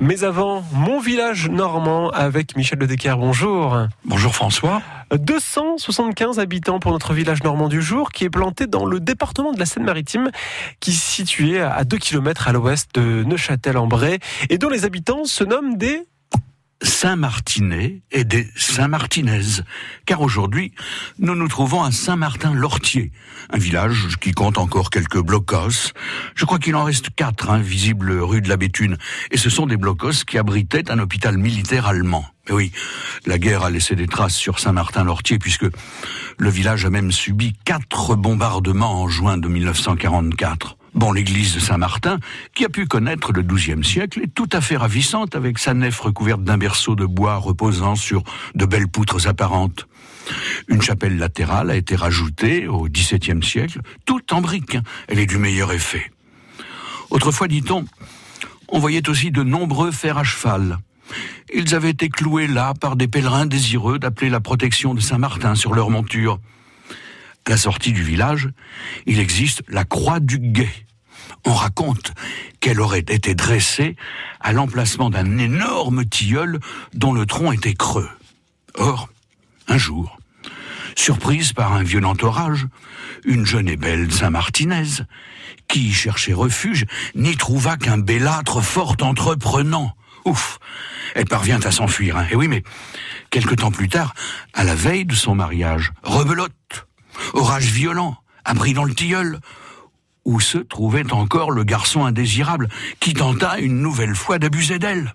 Mais avant, mon village normand avec Michel de Decker. Bonjour. Bonjour François. 275 habitants pour notre village normand du jour qui est planté dans le département de la Seine-Maritime qui est situé à 2 km à l'ouest de Neuchâtel-en-Bray et dont les habitants se nomment des Saint-Martinais et des Saint-Martinaises. Car aujourd'hui, nous nous trouvons à Saint-Martin-Lortier, un village qui compte encore quelques blocos. Je crois qu'il en reste quatre, hein, visibles rue de la Béthune. Et ce sont des blocos qui abritaient un hôpital militaire allemand. Mais oui, la guerre a laissé des traces sur Saint-Martin-Lortier puisque le village a même subi quatre bombardements en juin de 1944. Bon, l'église de Saint-Martin, qui a pu connaître le XIIe siècle, est tout à fait ravissante avec sa nef recouverte d'un berceau de bois reposant sur de belles poutres apparentes. Une chapelle latérale a été rajoutée au XVIIe siècle, toute en briques. Elle est du meilleur effet. Autrefois, dit-on, on voyait aussi de nombreux fers à cheval. Ils avaient été cloués là par des pèlerins désireux d'appeler la protection de Saint-Martin sur leur monture. À la sortie du village, il existe la croix du guet. On raconte qu'elle aurait été dressée à l'emplacement d'un énorme tilleul dont le tronc était creux. Or, un jour, surprise par un violent orage, une jeune et belle Saint-Martinaise, qui cherchait refuge, n'y trouva qu'un bellâtre fort entreprenant. Ouf Elle parvient à s'enfuir, hein. Et oui, mais quelque temps plus tard, à la veille de son mariage, rebelote orage violent, abri dans le tilleul, où se trouvait encore le garçon indésirable qui tenta une nouvelle fois d'abuser d'elle.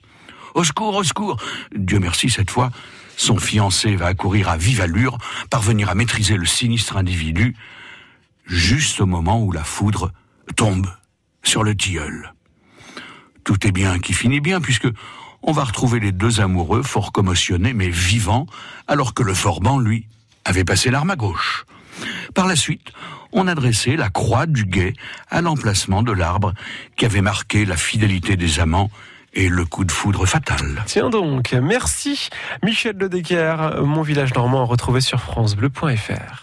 Au secours, au secours. Dieu merci, cette fois, son fiancé va accourir à vive allure, parvenir à maîtriser le sinistre individu, juste au moment où la foudre tombe sur le tilleul. Tout est bien qui finit bien, puisque on va retrouver les deux amoureux fort commotionnés, mais vivants, alors que le forban, lui, avait passé l'arme à gauche. Par la suite, on a dressé la croix du guet à l'emplacement de l'arbre qui avait marqué la fidélité des amants et le coup de foudre fatal. Tiens donc, merci Michel de Decker, mon village normand retrouvé sur francebleu.fr.